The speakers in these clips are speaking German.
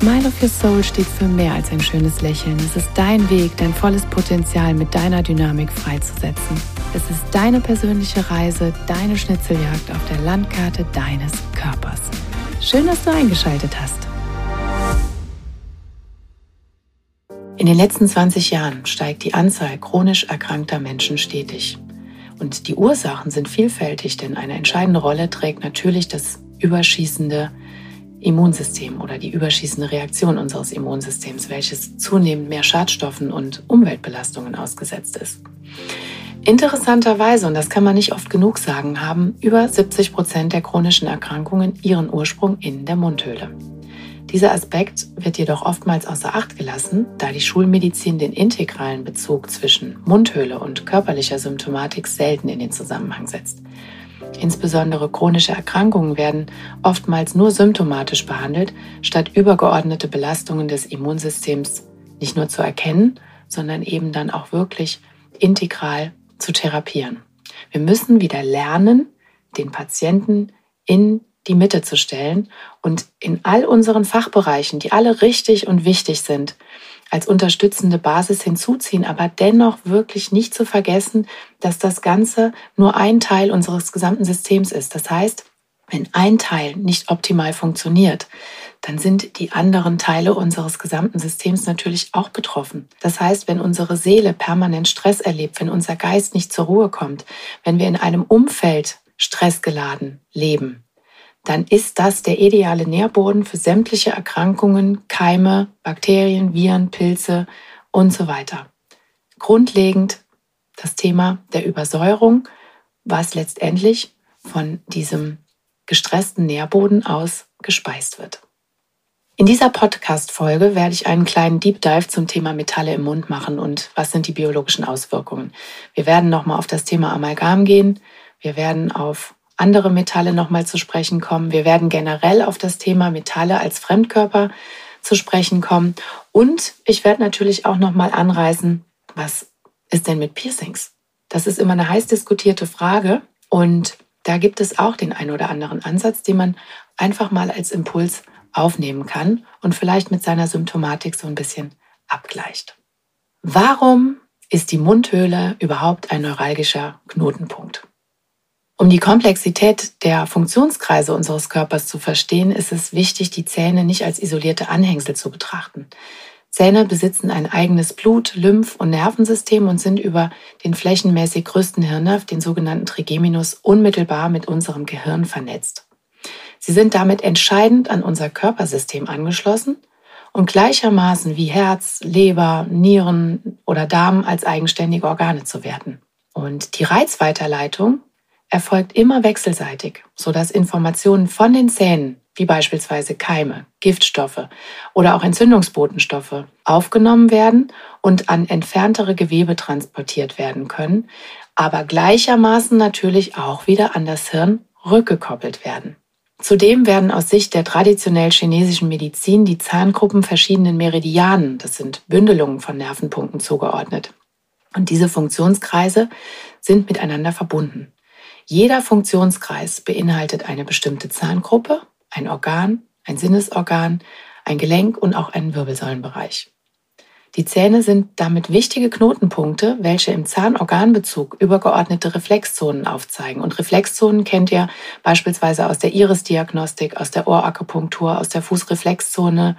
Smile of Your Soul steht für mehr als ein schönes Lächeln. Es ist dein Weg, dein volles Potenzial mit deiner Dynamik freizusetzen. Es ist deine persönliche Reise, deine Schnitzeljagd auf der Landkarte deines Körpers. Schön, dass du eingeschaltet hast. In den letzten 20 Jahren steigt die Anzahl chronisch erkrankter Menschen stetig. Und die Ursachen sind vielfältig, denn eine entscheidende Rolle trägt natürlich das überschießende Immunsystem oder die überschießende Reaktion unseres Immunsystems, welches zunehmend mehr Schadstoffen und Umweltbelastungen ausgesetzt ist. Interessanterweise, und das kann man nicht oft genug sagen, haben über 70 Prozent der chronischen Erkrankungen ihren Ursprung in der Mundhöhle. Dieser Aspekt wird jedoch oftmals außer Acht gelassen, da die Schulmedizin den integralen Bezug zwischen Mundhöhle und körperlicher Symptomatik selten in den Zusammenhang setzt. Insbesondere chronische Erkrankungen werden oftmals nur symptomatisch behandelt, statt übergeordnete Belastungen des Immunsystems nicht nur zu erkennen, sondern eben dann auch wirklich integral zu therapieren. Wir müssen wieder lernen, den Patienten in die Mitte zu stellen und in all unseren Fachbereichen, die alle richtig und wichtig sind, als unterstützende Basis hinzuziehen, aber dennoch wirklich nicht zu vergessen, dass das Ganze nur ein Teil unseres gesamten Systems ist. Das heißt, wenn ein Teil nicht optimal funktioniert, dann sind die anderen Teile unseres gesamten Systems natürlich auch betroffen. Das heißt, wenn unsere Seele permanent Stress erlebt, wenn unser Geist nicht zur Ruhe kommt, wenn wir in einem Umfeld stressgeladen leben, dann ist das der ideale Nährboden für sämtliche Erkrankungen, Keime, Bakterien, Viren, Pilze und so weiter. Grundlegend das Thema der Übersäuerung, was letztendlich von diesem gestressten Nährboden aus gespeist wird. In dieser Podcast-Folge werde ich einen kleinen Deep Dive zum Thema Metalle im Mund machen und was sind die biologischen Auswirkungen. Wir werden nochmal auf das Thema Amalgam gehen. Wir werden auf andere Metalle nochmal zu sprechen kommen. Wir werden generell auf das Thema Metalle als Fremdkörper zu sprechen kommen. Und ich werde natürlich auch nochmal anreißen, was ist denn mit Piercings? Das ist immer eine heiß diskutierte Frage. Und da gibt es auch den einen oder anderen Ansatz, den man einfach mal als Impuls aufnehmen kann und vielleicht mit seiner Symptomatik so ein bisschen abgleicht. Warum ist die Mundhöhle überhaupt ein neuralgischer Knotenpunkt? Um die Komplexität der Funktionskreise unseres Körpers zu verstehen, ist es wichtig, die Zähne nicht als isolierte Anhängsel zu betrachten. Zähne besitzen ein eigenes Blut-, Lymph- und Nervensystem und sind über den flächenmäßig größten Hirnnerv, den sogenannten Trigeminus, unmittelbar mit unserem Gehirn vernetzt. Sie sind damit entscheidend an unser Körpersystem angeschlossen und gleichermaßen wie Herz, Leber, Nieren oder Darm als eigenständige Organe zu werten. Und die Reizweiterleitung erfolgt immer wechselseitig, sodass Informationen von den Zähnen, wie beispielsweise Keime, Giftstoffe oder auch Entzündungsbotenstoffe, aufgenommen werden und an entferntere Gewebe transportiert werden können, aber gleichermaßen natürlich auch wieder an das Hirn rückgekoppelt werden. Zudem werden aus Sicht der traditionell chinesischen Medizin die Zahngruppen verschiedenen Meridianen, das sind Bündelungen von Nervenpunkten, zugeordnet. Und diese Funktionskreise sind miteinander verbunden. Jeder Funktionskreis beinhaltet eine bestimmte Zahngruppe, ein Organ, ein Sinnesorgan, ein Gelenk und auch einen Wirbelsäulenbereich. Die Zähne sind damit wichtige Knotenpunkte, welche im Zahnorganbezug übergeordnete Reflexzonen aufzeigen. Und Reflexzonen kennt ihr beispielsweise aus der Irisdiagnostik, aus der Ohrakupunktur, aus der Fußreflexzone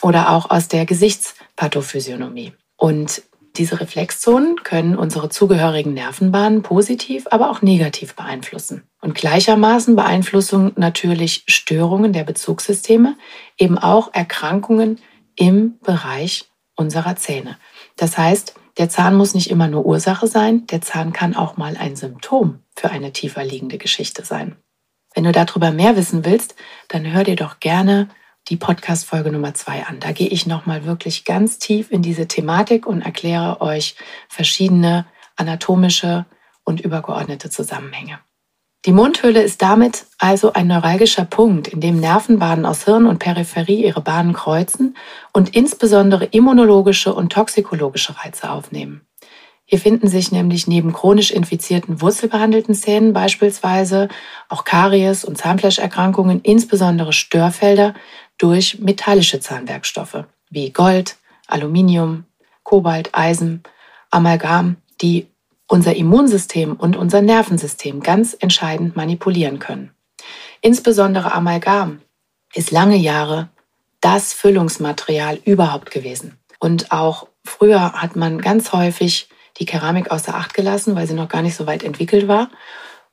oder auch aus der Gesichtspatophysiognomie. Und diese Reflexzonen können unsere zugehörigen Nervenbahnen positiv, aber auch negativ beeinflussen. Und gleichermaßen beeinflussen natürlich Störungen der Bezugssysteme eben auch Erkrankungen im Bereich unserer Zähne. Das heißt, der Zahn muss nicht immer nur Ursache sein, der Zahn kann auch mal ein Symptom für eine tiefer liegende Geschichte sein. Wenn du darüber mehr wissen willst, dann hör dir doch gerne die Podcast-Folge Nummer zwei an. Da gehe ich nochmal wirklich ganz tief in diese Thematik und erkläre euch verschiedene anatomische und übergeordnete Zusammenhänge. Die Mundhöhle ist damit also ein neuralgischer Punkt, in dem Nervenbahnen aus Hirn und Peripherie ihre Bahnen kreuzen und insbesondere immunologische und toxikologische Reize aufnehmen. Hier finden sich nämlich neben chronisch infizierten wurzelbehandelten Zähnen beispielsweise auch Karies und Zahnfleischerkrankungen, insbesondere Störfelder durch metallische Zahnwerkstoffe wie Gold, Aluminium, Kobalt, Eisen, Amalgam, die unser Immunsystem und unser Nervensystem ganz entscheidend manipulieren können. Insbesondere Amalgam ist lange Jahre das Füllungsmaterial überhaupt gewesen. Und auch früher hat man ganz häufig die Keramik außer Acht gelassen, weil sie noch gar nicht so weit entwickelt war.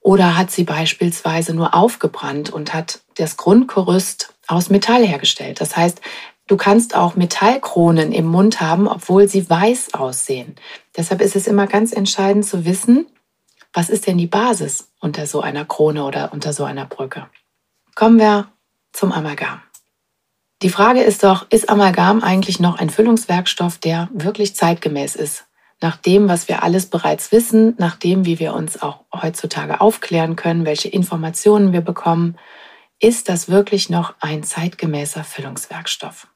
Oder hat sie beispielsweise nur aufgebrannt und hat das Grundgerüst aus Metall hergestellt. Das heißt, Du kannst auch Metallkronen im Mund haben, obwohl sie weiß aussehen. Deshalb ist es immer ganz entscheidend zu wissen, was ist denn die Basis unter so einer Krone oder unter so einer Brücke. Kommen wir zum Amalgam. Die Frage ist doch, ist Amalgam eigentlich noch ein Füllungswerkstoff, der wirklich zeitgemäß ist? Nach dem, was wir alles bereits wissen, nach dem, wie wir uns auch heutzutage aufklären können, welche Informationen wir bekommen, ist das wirklich noch ein zeitgemäßer Füllungswerkstoff?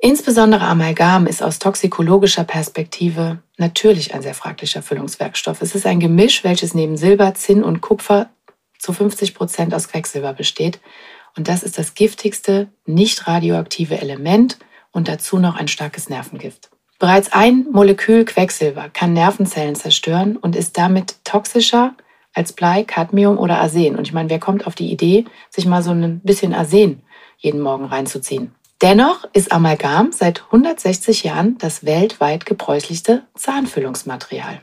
Insbesondere Amalgam ist aus toxikologischer Perspektive natürlich ein sehr fraglicher Füllungswerkstoff. Es ist ein Gemisch, welches neben Silber, Zinn und Kupfer zu 50 Prozent aus Quecksilber besteht. Und das ist das giftigste nicht radioaktive Element und dazu noch ein starkes Nervengift. Bereits ein Molekül Quecksilber kann Nervenzellen zerstören und ist damit toxischer als Blei, Cadmium oder Arsen. Und ich meine, wer kommt auf die Idee, sich mal so ein bisschen Arsen jeden Morgen reinzuziehen? Dennoch ist Amalgam seit 160 Jahren das weltweit gebräuchlichste Zahnfüllungsmaterial.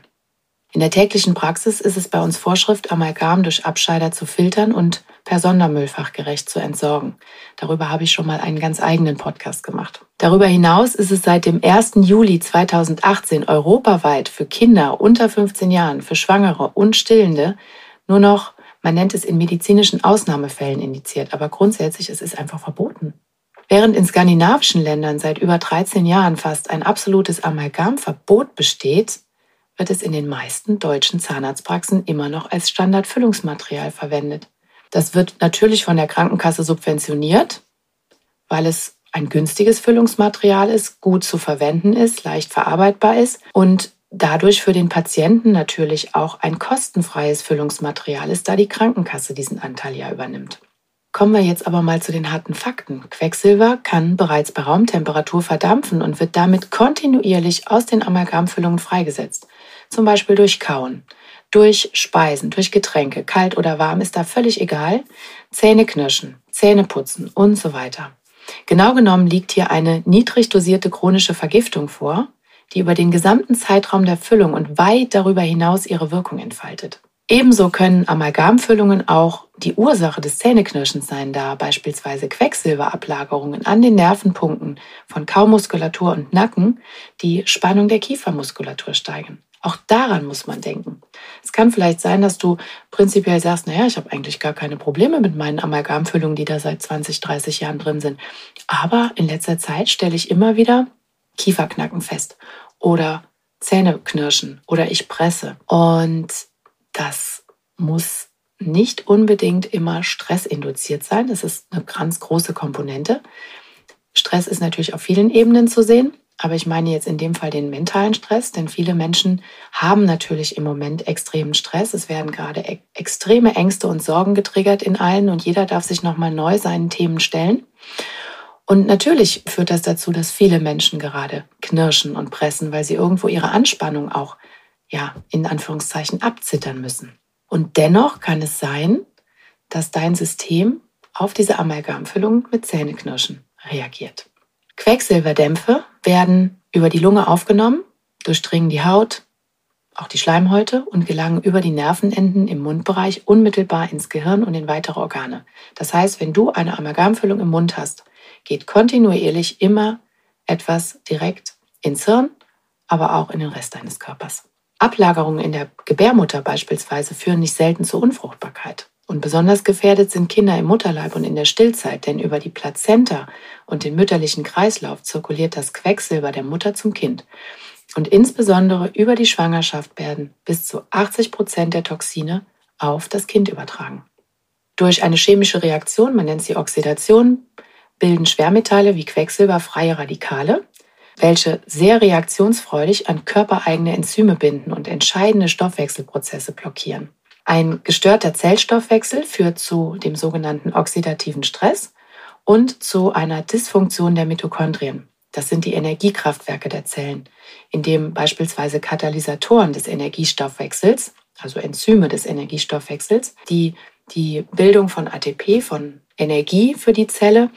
In der täglichen Praxis ist es bei uns Vorschrift, Amalgam durch Abscheider zu filtern und per Sondermüll fachgerecht zu entsorgen. Darüber habe ich schon mal einen ganz eigenen Podcast gemacht. Darüber hinaus ist es seit dem 1. Juli 2018 europaweit für Kinder unter 15 Jahren, für Schwangere und Stillende nur noch, man nennt es in medizinischen Ausnahmefällen indiziert, aber grundsätzlich ist es einfach verboten. Während in skandinavischen Ländern seit über 13 Jahren fast ein absolutes Amalgamverbot besteht, wird es in den meisten deutschen Zahnarztpraxen immer noch als Standardfüllungsmaterial verwendet. Das wird natürlich von der Krankenkasse subventioniert, weil es ein günstiges Füllungsmaterial ist, gut zu verwenden ist, leicht verarbeitbar ist und dadurch für den Patienten natürlich auch ein kostenfreies Füllungsmaterial ist, da die Krankenkasse diesen Anteil ja übernimmt. Kommen wir jetzt aber mal zu den harten Fakten. Quecksilber kann bereits bei Raumtemperatur verdampfen und wird damit kontinuierlich aus den Amalgamfüllungen freigesetzt. Zum Beispiel durch Kauen, durch Speisen, durch Getränke, kalt oder warm, ist da völlig egal. Zähne knirschen, Zähne putzen und so weiter. Genau genommen liegt hier eine niedrig dosierte chronische Vergiftung vor, die über den gesamten Zeitraum der Füllung und weit darüber hinaus ihre Wirkung entfaltet. Ebenso können Amalgamfüllungen auch die Ursache des Zähneknirschens sein, da beispielsweise Quecksilberablagerungen an den Nervenpunkten von Kaumuskulatur und Nacken die Spannung der Kiefermuskulatur steigern. Auch daran muss man denken. Es kann vielleicht sein, dass du prinzipiell sagst, naja, ich habe eigentlich gar keine Probleme mit meinen Amalgamfüllungen, die da seit 20, 30 Jahren drin sind. Aber in letzter Zeit stelle ich immer wieder Kieferknacken fest oder Zähne knirschen oder ich presse. Und das muss nicht unbedingt immer stressinduziert sein. Das ist eine ganz große Komponente. Stress ist natürlich auf vielen Ebenen zu sehen, aber ich meine jetzt in dem Fall den mentalen Stress, denn viele Menschen haben natürlich im Moment extremen Stress. Es werden gerade e extreme Ängste und Sorgen getriggert in allen und jeder darf sich nochmal neu seinen Themen stellen. Und natürlich führt das dazu, dass viele Menschen gerade knirschen und pressen, weil sie irgendwo ihre Anspannung auch ja, in Anführungszeichen abzittern müssen. Und dennoch kann es sein, dass dein System auf diese Amalgamfüllung mit Zähneknirschen reagiert. Quecksilberdämpfe werden über die Lunge aufgenommen, durchdringen die Haut, auch die Schleimhäute und gelangen über die Nervenenden im Mundbereich unmittelbar ins Gehirn und in weitere Organe. Das heißt, wenn du eine Amalgamfüllung im Mund hast, geht kontinuierlich immer etwas direkt ins Hirn, aber auch in den Rest deines Körpers. Ablagerungen in der Gebärmutter beispielsweise führen nicht selten zur Unfruchtbarkeit. Und besonders gefährdet sind Kinder im Mutterleib und in der Stillzeit, denn über die Plazenta und den mütterlichen Kreislauf zirkuliert das Quecksilber der Mutter zum Kind. Und insbesondere über die Schwangerschaft werden bis zu 80 Prozent der Toxine auf das Kind übertragen. Durch eine chemische Reaktion, man nennt sie Oxidation, bilden Schwermetalle wie Quecksilber freie Radikale, welche sehr reaktionsfreudig an körpereigene Enzyme binden und entscheidende Stoffwechselprozesse blockieren. Ein gestörter Zellstoffwechsel führt zu dem sogenannten oxidativen Stress und zu einer Dysfunktion der Mitochondrien. Das sind die Energiekraftwerke der Zellen, in dem beispielsweise Katalysatoren des Energiestoffwechsels, also Enzyme des Energiestoffwechsels, die die Bildung von ATP, von Energie für die Zelle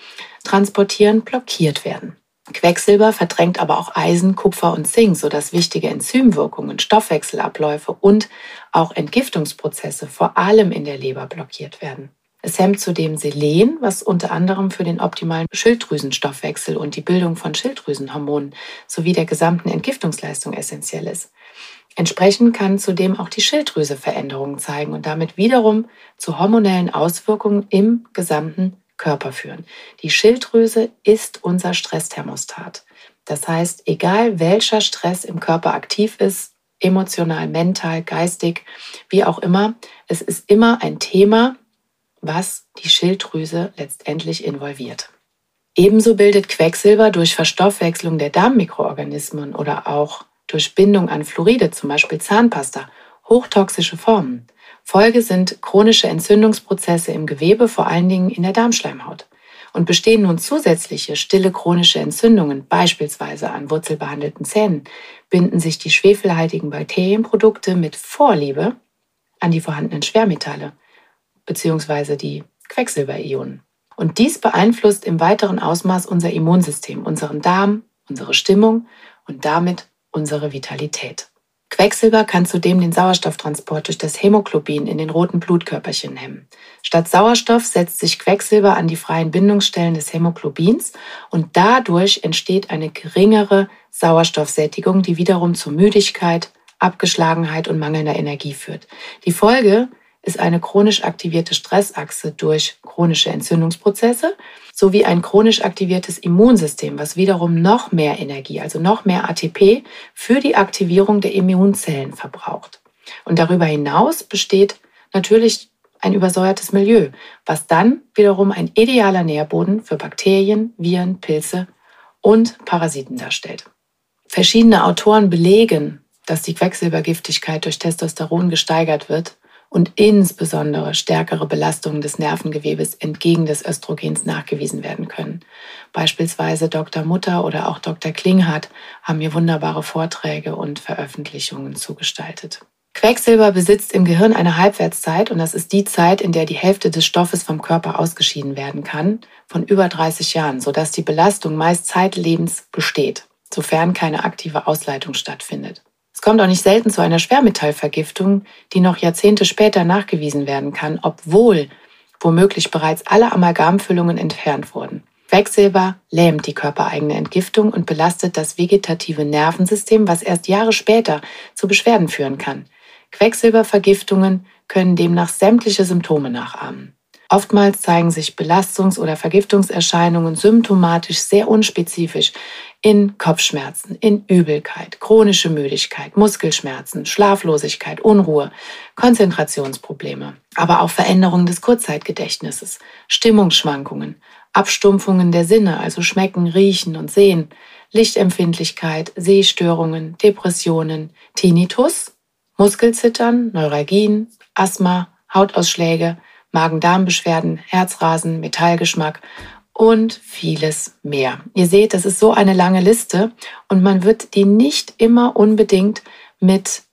transportieren, blockiert werden. Quecksilber verdrängt aber auch Eisen, Kupfer und Zink, sodass wichtige Enzymwirkungen, Stoffwechselabläufe und auch Entgiftungsprozesse vor allem in der Leber blockiert werden. Es hemmt zudem Selen, was unter anderem für den optimalen Schilddrüsenstoffwechsel und die Bildung von Schilddrüsenhormonen sowie der gesamten Entgiftungsleistung essentiell ist. Entsprechend kann zudem auch die Schilddrüse Veränderungen zeigen und damit wiederum zu hormonellen Auswirkungen im gesamten Körper führen. Die Schilddrüse ist unser Stressthermostat. Das heißt, egal welcher Stress im Körper aktiv ist, emotional, mental, geistig, wie auch immer, es ist immer ein Thema, was die Schilddrüse letztendlich involviert. Ebenso bildet Quecksilber durch Verstoffwechslung der Darmmikroorganismen oder auch durch Bindung an Fluoride, zum Beispiel Zahnpasta, hochtoxische Formen. Folge sind chronische Entzündungsprozesse im Gewebe, vor allen Dingen in der Darmschleimhaut. Und bestehen nun zusätzliche stille chronische Entzündungen, beispielsweise an wurzelbehandelten Zähnen, binden sich die schwefelhaltigen Bakterienprodukte mit Vorliebe an die vorhandenen Schwermetalle bzw. die Quecksilberionen. Und dies beeinflusst im weiteren Ausmaß unser Immunsystem, unseren Darm, unsere Stimmung und damit unsere Vitalität. Quecksilber kann zudem den Sauerstofftransport durch das Hämoglobin in den roten Blutkörperchen hemmen. Statt Sauerstoff setzt sich Quecksilber an die freien Bindungsstellen des Hämoglobins und dadurch entsteht eine geringere Sauerstoffsättigung, die wiederum zu Müdigkeit, Abgeschlagenheit und mangelnder Energie führt. Die Folge ist eine chronisch aktivierte Stressachse durch chronische Entzündungsprozesse sowie ein chronisch aktiviertes Immunsystem, was wiederum noch mehr Energie, also noch mehr ATP für die Aktivierung der Immunzellen verbraucht. Und darüber hinaus besteht natürlich ein übersäuertes Milieu, was dann wiederum ein idealer Nährboden für Bakterien, Viren, Pilze und Parasiten darstellt. Verschiedene Autoren belegen, dass die Quecksilbergiftigkeit durch Testosteron gesteigert wird und insbesondere stärkere Belastungen des Nervengewebes entgegen des Östrogens nachgewiesen werden können. Beispielsweise Dr. Mutter oder auch Dr. Klinghardt haben mir wunderbare Vorträge und Veröffentlichungen zugestaltet. Quecksilber besitzt im Gehirn eine Halbwertszeit und das ist die Zeit, in der die Hälfte des Stoffes vom Körper ausgeschieden werden kann, von über 30 Jahren, sodass die Belastung meist zeitlebens besteht, sofern keine aktive Ausleitung stattfindet. Es kommt auch nicht selten zu einer Schwermetallvergiftung, die noch Jahrzehnte später nachgewiesen werden kann, obwohl womöglich bereits alle Amalgamfüllungen entfernt wurden. Quecksilber lähmt die körpereigene Entgiftung und belastet das vegetative Nervensystem, was erst Jahre später zu Beschwerden führen kann. Quecksilbervergiftungen können demnach sämtliche Symptome nachahmen. Oftmals zeigen sich Belastungs- oder Vergiftungserscheinungen symptomatisch sehr unspezifisch in Kopfschmerzen, in Übelkeit, chronische Müdigkeit, Muskelschmerzen, Schlaflosigkeit, Unruhe, Konzentrationsprobleme, aber auch Veränderungen des Kurzzeitgedächtnisses, Stimmungsschwankungen, Abstumpfungen der Sinne, also Schmecken, Riechen und Sehen, Lichtempfindlichkeit, Sehstörungen, Depressionen, Tinnitus, Muskelzittern, Neuralgien, Asthma, Hautausschläge, Magen-Darm-Beschwerden, Herzrasen, Metallgeschmack und vieles mehr. Ihr seht, das ist so eine lange Liste und man wird die nicht immer unbedingt mit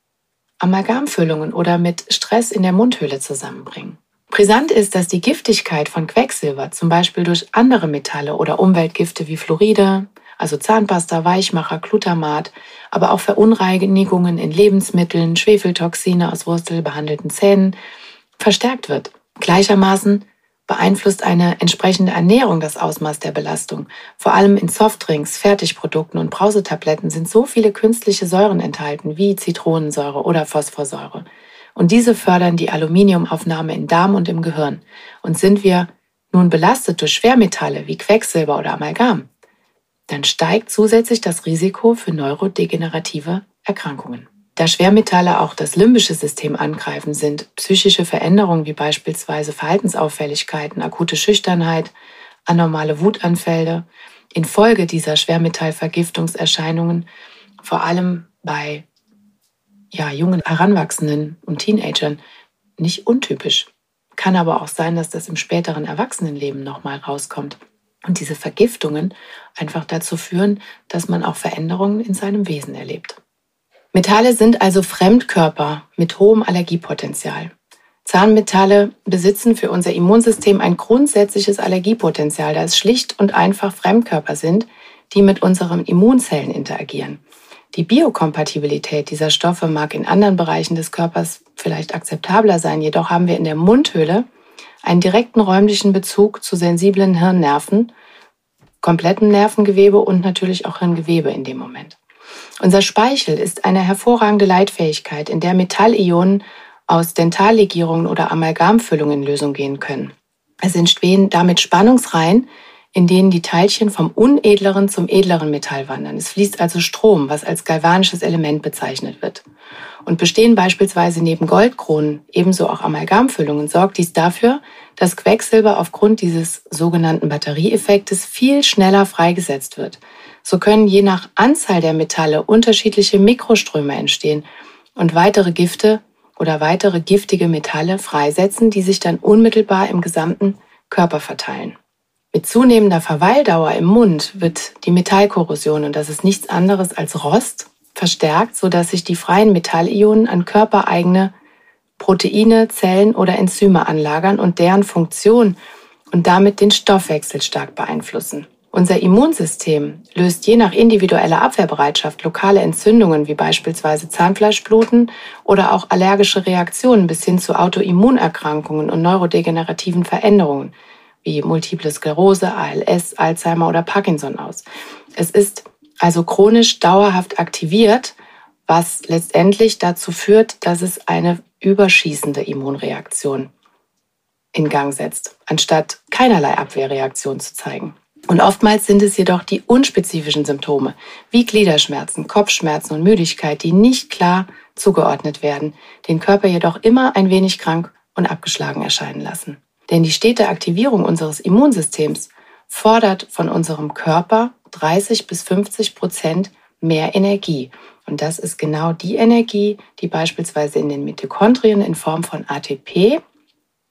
Amalgamfüllungen oder mit Stress in der Mundhöhle zusammenbringen. Brisant ist, dass die Giftigkeit von Quecksilber zum Beispiel durch andere Metalle oder Umweltgifte wie Fluoride, also Zahnpasta, Weichmacher, Glutamat, aber auch Verunreinigungen in Lebensmitteln, Schwefeltoxine aus wurzelbehandelten Zähnen verstärkt wird. Gleichermaßen beeinflusst eine entsprechende Ernährung das Ausmaß der Belastung. Vor allem in Softdrinks, Fertigprodukten und Brausetabletten sind so viele künstliche Säuren enthalten wie Zitronensäure oder Phosphorsäure. Und diese fördern die Aluminiumaufnahme in Darm und im Gehirn. Und sind wir nun belastet durch Schwermetalle wie Quecksilber oder Amalgam, dann steigt zusätzlich das Risiko für neurodegenerative Erkrankungen. Da Schwermetalle auch das limbische System angreifen, sind psychische Veränderungen wie beispielsweise Verhaltensauffälligkeiten, akute Schüchternheit, anormale Wutanfälle infolge dieser Schwermetallvergiftungserscheinungen vor allem bei ja, jungen Heranwachsenden und Teenagern nicht untypisch. Kann aber auch sein, dass das im späteren Erwachsenenleben nochmal rauskommt. Und diese Vergiftungen einfach dazu führen, dass man auch Veränderungen in seinem Wesen erlebt. Metalle sind also Fremdkörper mit hohem Allergiepotenzial. Zahnmetalle besitzen für unser Immunsystem ein grundsätzliches Allergiepotenzial, da es schlicht und einfach Fremdkörper sind, die mit unseren Immunzellen interagieren. Die Biokompatibilität dieser Stoffe mag in anderen Bereichen des Körpers vielleicht akzeptabler sein, jedoch haben wir in der Mundhöhle einen direkten räumlichen Bezug zu sensiblen Hirnnerven, kompletten Nervengewebe und natürlich auch Hirngewebe in dem Moment. Unser Speichel ist eine hervorragende Leitfähigkeit, in der Metallionen aus Dentallegierungen oder Amalgamfüllungen in Lösung gehen können. Es entstehen damit Spannungsreihen, in denen die Teilchen vom unedleren zum edleren Metall wandern. Es fließt also Strom, was als galvanisches Element bezeichnet wird. Und bestehen beispielsweise neben Goldkronen ebenso auch Amalgamfüllungen, sorgt dies dafür, dass Quecksilber aufgrund dieses sogenannten Batterieeffektes viel schneller freigesetzt wird. So können je nach Anzahl der Metalle unterschiedliche Mikroströme entstehen und weitere Gifte oder weitere giftige Metalle freisetzen, die sich dann unmittelbar im gesamten Körper verteilen. Mit zunehmender Verweildauer im Mund wird die Metallkorrosion, und das ist nichts anderes als Rost, verstärkt, sodass sich die freien Metallionen an körpereigene Proteine, Zellen oder Enzyme anlagern und deren Funktion und damit den Stoffwechsel stark beeinflussen. Unser Immunsystem löst je nach individueller Abwehrbereitschaft lokale Entzündungen wie beispielsweise Zahnfleischbluten oder auch allergische Reaktionen bis hin zu Autoimmunerkrankungen und neurodegenerativen Veränderungen wie Multiple Sklerose, ALS, Alzheimer oder Parkinson aus. Es ist also chronisch dauerhaft aktiviert, was letztendlich dazu führt, dass es eine überschießende Immunreaktion in Gang setzt, anstatt keinerlei Abwehrreaktion zu zeigen. Und oftmals sind es jedoch die unspezifischen Symptome, wie Gliederschmerzen, Kopfschmerzen und Müdigkeit, die nicht klar zugeordnet werden, den Körper jedoch immer ein wenig krank und abgeschlagen erscheinen lassen. Denn die stete Aktivierung unseres Immunsystems fordert von unserem Körper 30 bis 50 Prozent mehr Energie. Und das ist genau die Energie, die beispielsweise in den Mitochondrien in Form von ATP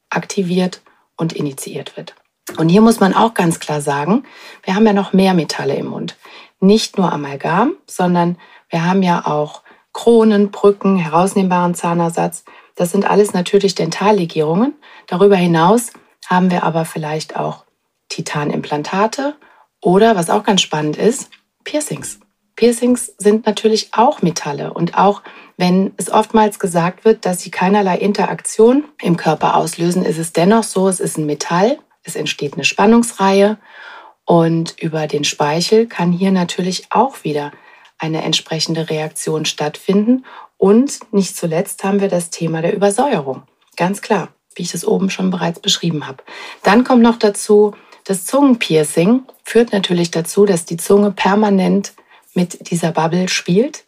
aktiviert und initiiert wird. Und hier muss man auch ganz klar sagen, wir haben ja noch mehr Metalle im Mund. Nicht nur Amalgam, sondern wir haben ja auch Kronen, Brücken, herausnehmbaren Zahnersatz. Das sind alles natürlich Dentallegierungen. Darüber hinaus haben wir aber vielleicht auch Titanimplantate oder, was auch ganz spannend ist, Piercings. Piercings sind natürlich auch Metalle und auch wenn es oftmals gesagt wird, dass sie keinerlei Interaktion im Körper auslösen, ist es dennoch so, es ist ein Metall, es entsteht eine Spannungsreihe und über den Speichel kann hier natürlich auch wieder eine entsprechende Reaktion stattfinden. Und nicht zuletzt haben wir das Thema der Übersäuerung. Ganz klar, wie ich das oben schon bereits beschrieben habe. Dann kommt noch dazu, das Zungenpiercing führt natürlich dazu, dass die Zunge permanent mit dieser Bubble spielt,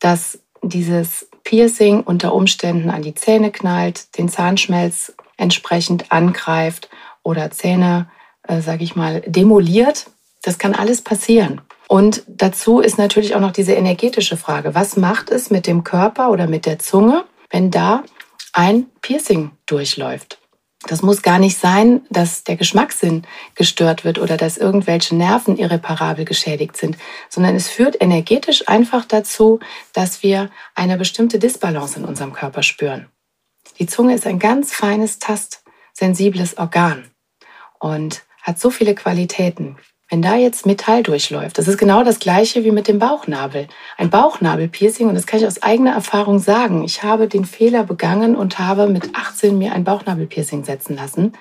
dass dieses Piercing unter Umständen an die Zähne knallt, den Zahnschmelz entsprechend angreift oder Zähne, äh, sage ich mal, demoliert. Das kann alles passieren. Und dazu ist natürlich auch noch diese energetische Frage. Was macht es mit dem Körper oder mit der Zunge, wenn da ein Piercing durchläuft? Das muss gar nicht sein, dass der Geschmackssinn gestört wird oder dass irgendwelche Nerven irreparabel geschädigt sind, sondern es führt energetisch einfach dazu, dass wir eine bestimmte Disbalance in unserem Körper spüren. Die Zunge ist ein ganz feines, tastsensibles Organ und hat so viele Qualitäten. Wenn da jetzt Metall durchläuft, das ist genau das gleiche wie mit dem Bauchnabel. Ein Bauchnabelpiercing, und das kann ich aus eigener Erfahrung sagen. Ich habe den Fehler begangen und habe mit 18 mir ein Bauchnabelpiercing setzen lassen.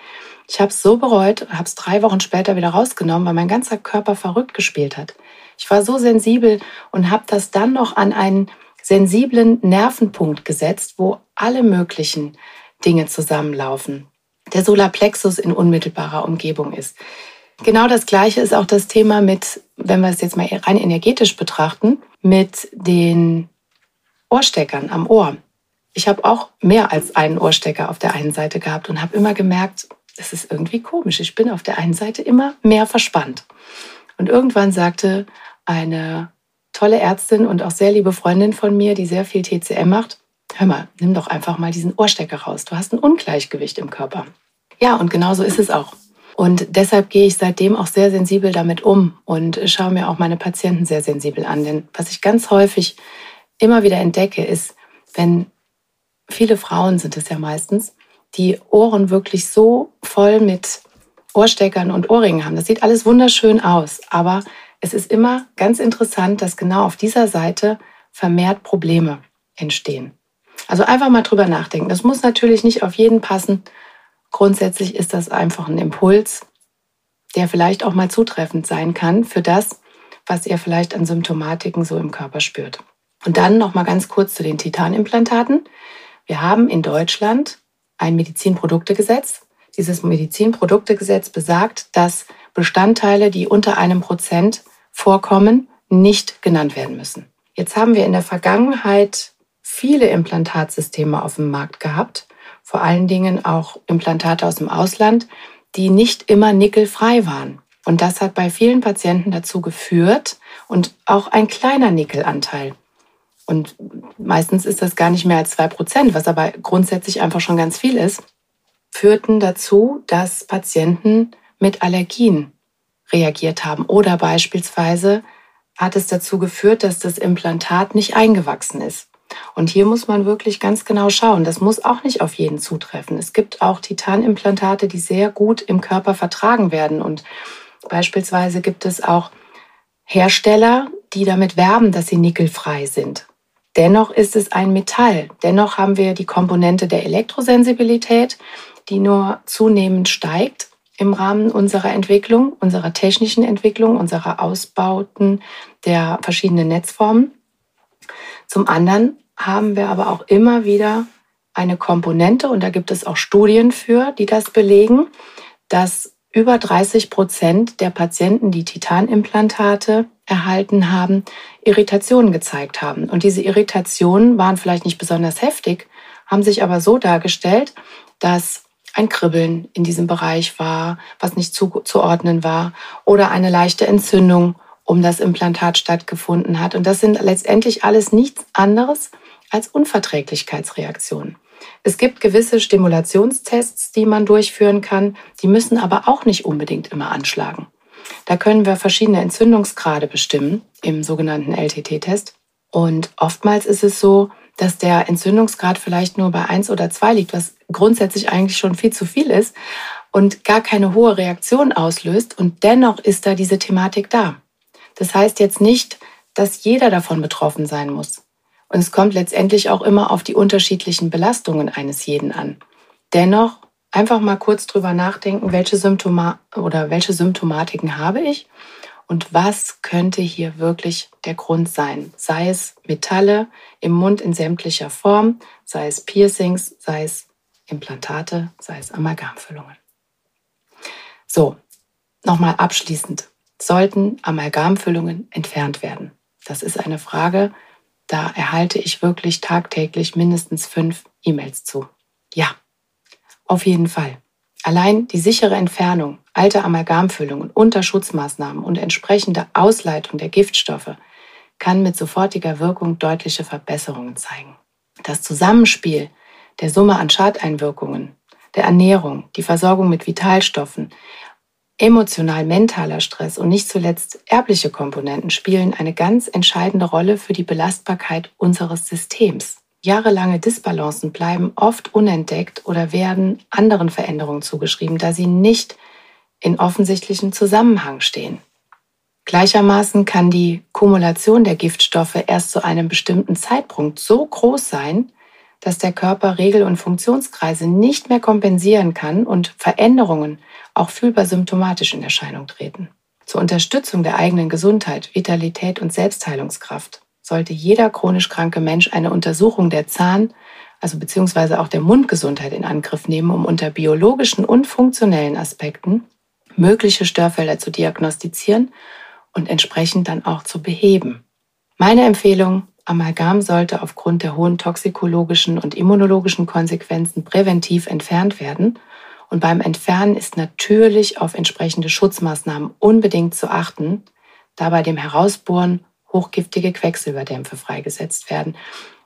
Ich habe es so bereut, habe es drei Wochen später wieder rausgenommen, weil mein ganzer Körper verrückt gespielt hat. Ich war so sensibel und habe das dann noch an einen sensiblen Nervenpunkt gesetzt, wo alle möglichen Dinge zusammenlaufen der Solarplexus in unmittelbarer Umgebung ist. Genau das Gleiche ist auch das Thema mit, wenn wir es jetzt mal rein energetisch betrachten, mit den Ohrsteckern am Ohr. Ich habe auch mehr als einen Ohrstecker auf der einen Seite gehabt und habe immer gemerkt, das ist irgendwie komisch. Ich bin auf der einen Seite immer mehr verspannt. Und irgendwann sagte eine tolle Ärztin und auch sehr liebe Freundin von mir, die sehr viel TCM macht, hör mal, nimm doch einfach mal diesen Ohrstecker raus. Du hast ein Ungleichgewicht im Körper. Ja, und genau so ist es auch. Und deshalb gehe ich seitdem auch sehr sensibel damit um und schaue mir auch meine Patienten sehr sensibel an. Denn was ich ganz häufig immer wieder entdecke, ist, wenn viele Frauen sind es ja meistens, die Ohren wirklich so voll mit Ohrsteckern und Ohrringen haben. Das sieht alles wunderschön aus, aber es ist immer ganz interessant, dass genau auf dieser Seite vermehrt Probleme entstehen. Also einfach mal drüber nachdenken. Das muss natürlich nicht auf jeden passen. Grundsätzlich ist das einfach ein Impuls, der vielleicht auch mal zutreffend sein kann für das, was ihr vielleicht an Symptomatiken so im Körper spürt. Und dann noch mal ganz kurz zu den Titanimplantaten. Wir haben in Deutschland ein Medizinproduktegesetz. Dieses Medizinproduktegesetz besagt, dass Bestandteile, die unter einem Prozent vorkommen, nicht genannt werden müssen. Jetzt haben wir in der Vergangenheit viele Implantatsysteme auf dem Markt gehabt, vor allen Dingen auch Implantate aus dem Ausland, die nicht immer nickelfrei waren. Und das hat bei vielen Patienten dazu geführt und auch ein kleiner Nickelanteil. Und meistens ist das gar nicht mehr als zwei Prozent, was aber grundsätzlich einfach schon ganz viel ist, führten dazu, dass Patienten mit Allergien reagiert haben. Oder beispielsweise hat es dazu geführt, dass das Implantat nicht eingewachsen ist. Und hier muss man wirklich ganz genau schauen. Das muss auch nicht auf jeden zutreffen. Es gibt auch Titanimplantate, die sehr gut im Körper vertragen werden. Und beispielsweise gibt es auch Hersteller, die damit werben, dass sie nickelfrei sind. Dennoch ist es ein Metall. Dennoch haben wir die Komponente der Elektrosensibilität, die nur zunehmend steigt im Rahmen unserer Entwicklung, unserer technischen Entwicklung, unserer Ausbauten der verschiedenen Netzformen. Zum anderen haben wir aber auch immer wieder eine Komponente, und da gibt es auch Studien für, die das belegen, dass über 30 Prozent der Patienten, die Titanimplantate erhalten haben, Irritationen gezeigt haben. Und diese Irritationen waren vielleicht nicht besonders heftig, haben sich aber so dargestellt, dass ein Kribbeln in diesem Bereich war, was nicht zuzuordnen war, oder eine leichte Entzündung um das Implantat stattgefunden hat. Und das sind letztendlich alles nichts anderes als Unverträglichkeitsreaktionen. Es gibt gewisse Stimulationstests, die man durchführen kann, die müssen aber auch nicht unbedingt immer anschlagen. Da können wir verschiedene Entzündungsgrade bestimmen im sogenannten LTT-Test. Und oftmals ist es so, dass der Entzündungsgrad vielleicht nur bei eins oder zwei liegt, was grundsätzlich eigentlich schon viel zu viel ist und gar keine hohe Reaktion auslöst. Und dennoch ist da diese Thematik da. Das heißt jetzt nicht, dass jeder davon betroffen sein muss. Und es kommt letztendlich auch immer auf die unterschiedlichen Belastungen eines jeden an. Dennoch einfach mal kurz drüber nachdenken, welche Symptoma oder welche Symptomatiken habe ich und was könnte hier wirklich der Grund sein? Sei es Metalle im Mund in sämtlicher Form, sei es Piercings, sei es Implantate, sei es Amalgamfüllungen. So, nochmal abschließend sollten Amalgamfüllungen entfernt werden? Das ist eine Frage, da erhalte ich wirklich tagtäglich mindestens fünf E-Mails zu. Ja, auf jeden Fall. Allein die sichere Entfernung alter Amalgamfüllungen unter Schutzmaßnahmen und entsprechende Ausleitung der Giftstoffe kann mit sofortiger Wirkung deutliche Verbesserungen zeigen. Das Zusammenspiel der Summe an Schadeinwirkungen, der Ernährung, die Versorgung mit Vitalstoffen, Emotional-mentaler Stress und nicht zuletzt erbliche Komponenten spielen eine ganz entscheidende Rolle für die Belastbarkeit unseres Systems. Jahrelange Disbalancen bleiben oft unentdeckt oder werden anderen Veränderungen zugeschrieben, da sie nicht in offensichtlichem Zusammenhang stehen. Gleichermaßen kann die Kumulation der Giftstoffe erst zu einem bestimmten Zeitpunkt so groß sein, dass der Körper Regel- und Funktionskreise nicht mehr kompensieren kann und Veränderungen auch fühlbar symptomatisch in Erscheinung treten. Zur Unterstützung der eigenen Gesundheit, Vitalität und Selbstheilungskraft sollte jeder chronisch kranke Mensch eine Untersuchung der Zahn, also beziehungsweise auch der Mundgesundheit in Angriff nehmen, um unter biologischen und funktionellen Aspekten mögliche Störfelder zu diagnostizieren und entsprechend dann auch zu beheben. Meine Empfehlung, Amalgam sollte aufgrund der hohen toxikologischen und immunologischen Konsequenzen präventiv entfernt werden. Und beim Entfernen ist natürlich auf entsprechende Schutzmaßnahmen unbedingt zu achten, da bei dem Herausbohren hochgiftige Quecksilberdämpfe freigesetzt werden.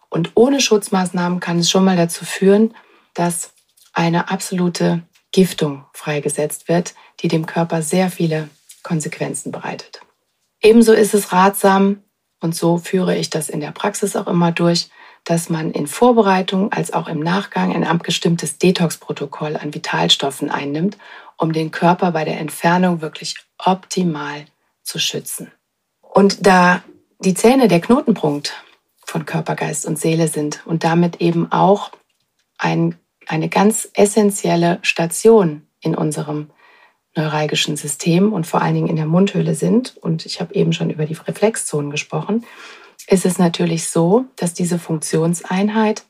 Und ohne Schutzmaßnahmen kann es schon mal dazu führen, dass eine absolute Giftung freigesetzt wird, die dem Körper sehr viele Konsequenzen bereitet. Ebenso ist es ratsam, und so führe ich das in der Praxis auch immer durch, dass man in Vorbereitung als auch im Nachgang ein abgestimmtes Detox-Protokoll an Vitalstoffen einnimmt, um den Körper bei der Entfernung wirklich optimal zu schützen. Und da die Zähne der Knotenpunkt von Körper, Geist und Seele sind und damit eben auch ein, eine ganz essentielle Station in unserem neuralgischen System und vor allen Dingen in der Mundhöhle sind, und ich habe eben schon über die Reflexzonen gesprochen, ist es natürlich so, dass diese Funktionseinheit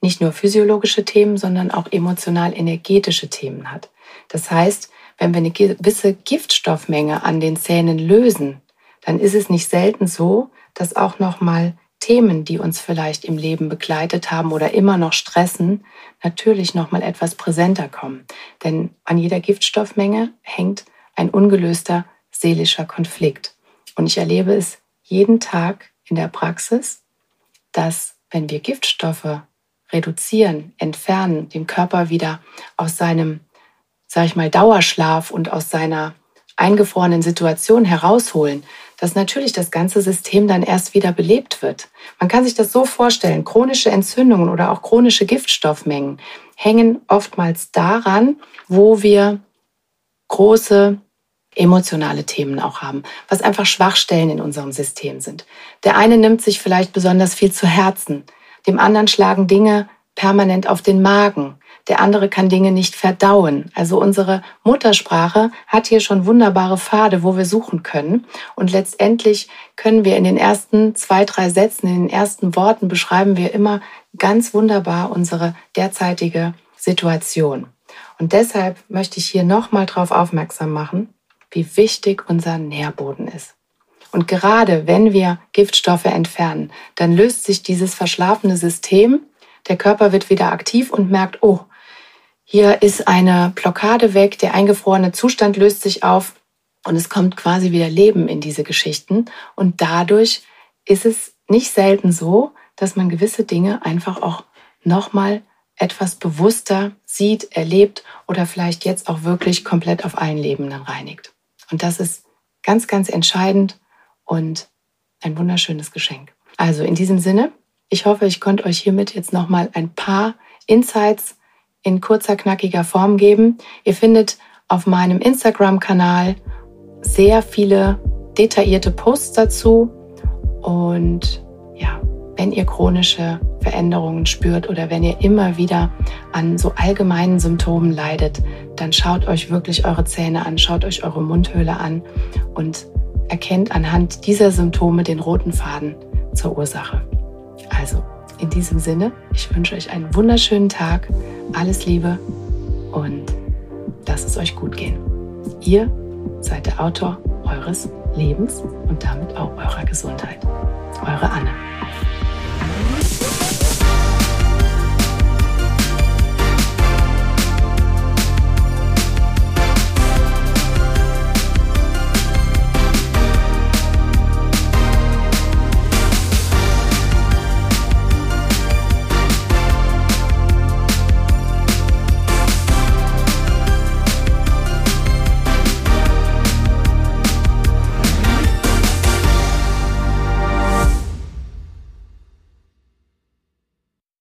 nicht nur physiologische Themen, sondern auch emotional-energetische Themen hat. Das heißt, wenn wir eine gewisse Giftstoffmenge an den Zähnen lösen, dann ist es nicht selten so, dass auch noch mal Themen, die uns vielleicht im Leben begleitet haben oder immer noch stressen, natürlich noch mal etwas präsenter kommen. Denn an jeder Giftstoffmenge hängt ein ungelöster seelischer Konflikt. Und ich erlebe es jeden Tag in der Praxis, dass wenn wir Giftstoffe reduzieren, entfernen, den Körper wieder aus seinem, sag ich mal, Dauerschlaf und aus seiner eingefrorenen Situation herausholen, dass natürlich das ganze System dann erst wieder belebt wird. Man kann sich das so vorstellen, chronische Entzündungen oder auch chronische Giftstoffmengen hängen oftmals daran, wo wir große emotionale Themen auch haben, was einfach Schwachstellen in unserem System sind. Der eine nimmt sich vielleicht besonders viel zu Herzen, dem anderen schlagen Dinge permanent auf den Magen der andere kann Dinge nicht verdauen. Also unsere Muttersprache hat hier schon wunderbare Pfade, wo wir suchen können. Und letztendlich können wir in den ersten zwei, drei Sätzen, in den ersten Worten beschreiben wir immer ganz wunderbar unsere derzeitige Situation. Und deshalb möchte ich hier nochmal darauf aufmerksam machen, wie wichtig unser Nährboden ist. Und gerade wenn wir Giftstoffe entfernen, dann löst sich dieses verschlafene System, der Körper wird wieder aktiv und merkt, oh, hier ist eine Blockade weg, der eingefrorene Zustand löst sich auf und es kommt quasi wieder Leben in diese Geschichten. Und dadurch ist es nicht selten so, dass man gewisse Dinge einfach auch nochmal etwas bewusster sieht, erlebt oder vielleicht jetzt auch wirklich komplett auf allen Ebenen reinigt. Und das ist ganz, ganz entscheidend und ein wunderschönes Geschenk. Also in diesem Sinne, ich hoffe, ich konnte euch hiermit jetzt nochmal ein paar Insights in kurzer, knackiger Form geben. Ihr findet auf meinem Instagram-Kanal sehr viele detaillierte Posts dazu. Und ja, wenn ihr chronische Veränderungen spürt oder wenn ihr immer wieder an so allgemeinen Symptomen leidet, dann schaut euch wirklich eure Zähne an, schaut euch eure Mundhöhle an und erkennt anhand dieser Symptome den roten Faden zur Ursache. Also in diesem Sinne, ich wünsche euch einen wunderschönen Tag, alles Liebe und lasst es euch gut gehen. Ihr seid der Autor eures Lebens und damit auch eurer Gesundheit. Eure Anne.